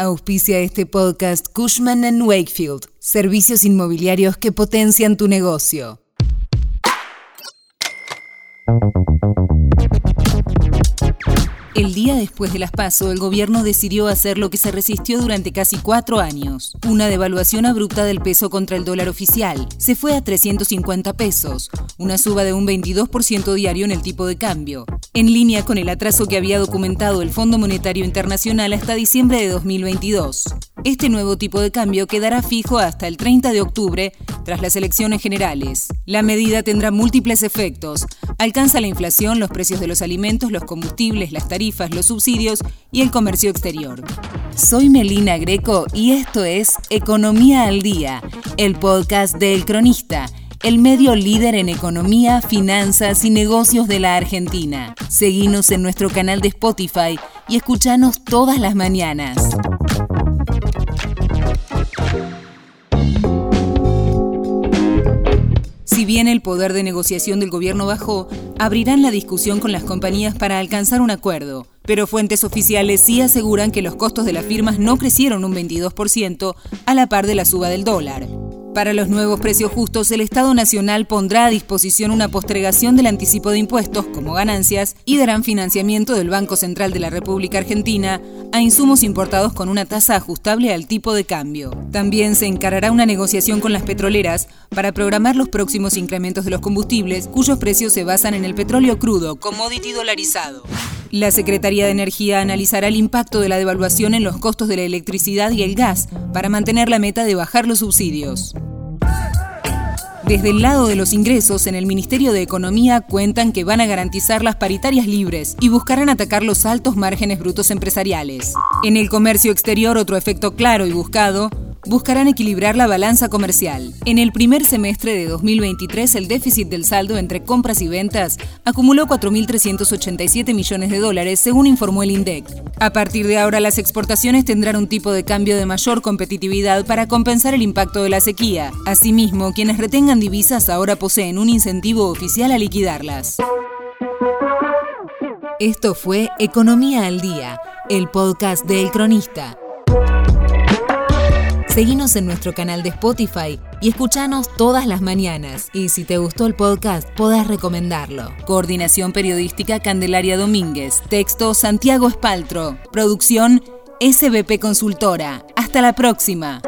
Auspicia este podcast Cushman ⁇ Wakefield, servicios inmobiliarios que potencian tu negocio. El día después de las PASO, el gobierno decidió hacer lo que se resistió durante casi cuatro años, una devaluación abrupta del peso contra el dólar oficial. Se fue a 350 pesos, una suba de un 22% diario en el tipo de cambio, en línea con el atraso que había documentado el Fondo Monetario Internacional hasta diciembre de 2022. Este nuevo tipo de cambio quedará fijo hasta el 30 de octubre tras las elecciones generales. La medida tendrá múltiples efectos. Alcanza la inflación, los precios de los alimentos, los combustibles, las tarifas, los subsidios y el comercio exterior. Soy Melina Greco y esto es Economía al Día, el podcast del Cronista, el medio líder en economía, finanzas y negocios de la Argentina. Seguinos en nuestro canal de Spotify y escuchanos todas las mañanas. Si bien el poder de negociación del gobierno bajó, abrirán la discusión con las compañías para alcanzar un acuerdo. Pero fuentes oficiales sí aseguran que los costos de las firmas no crecieron un 22% a la par de la suba del dólar. Para los nuevos precios justos, el Estado Nacional pondrá a disposición una postergación del anticipo de impuestos como ganancias y darán financiamiento del Banco Central de la República Argentina a insumos importados con una tasa ajustable al tipo de cambio. También se encarará una negociación con las petroleras para programar los próximos incrementos de los combustibles cuyos precios se basan en el petróleo crudo, commodity dolarizado. La Secretaría de Energía analizará el impacto de la devaluación en los costos de la electricidad y el gas para mantener la meta de bajar los subsidios. Desde el lado de los ingresos, en el Ministerio de Economía cuentan que van a garantizar las paritarias libres y buscarán atacar los altos márgenes brutos empresariales. En el comercio exterior, otro efecto claro y buscado buscarán equilibrar la balanza comercial. En el primer semestre de 2023, el déficit del saldo entre compras y ventas acumuló 4.387 millones de dólares, según informó el INDEC. A partir de ahora, las exportaciones tendrán un tipo de cambio de mayor competitividad para compensar el impacto de la sequía. Asimismo, quienes retengan divisas ahora poseen un incentivo oficial a liquidarlas. Esto fue Economía al Día, el podcast de El Cronista. Seguinos en nuestro canal de Spotify y escuchanos todas las mañanas. Y si te gustó el podcast, podés recomendarlo. Coordinación Periodística Candelaria Domínguez. Texto Santiago Espaltro. Producción SBP Consultora. Hasta la próxima.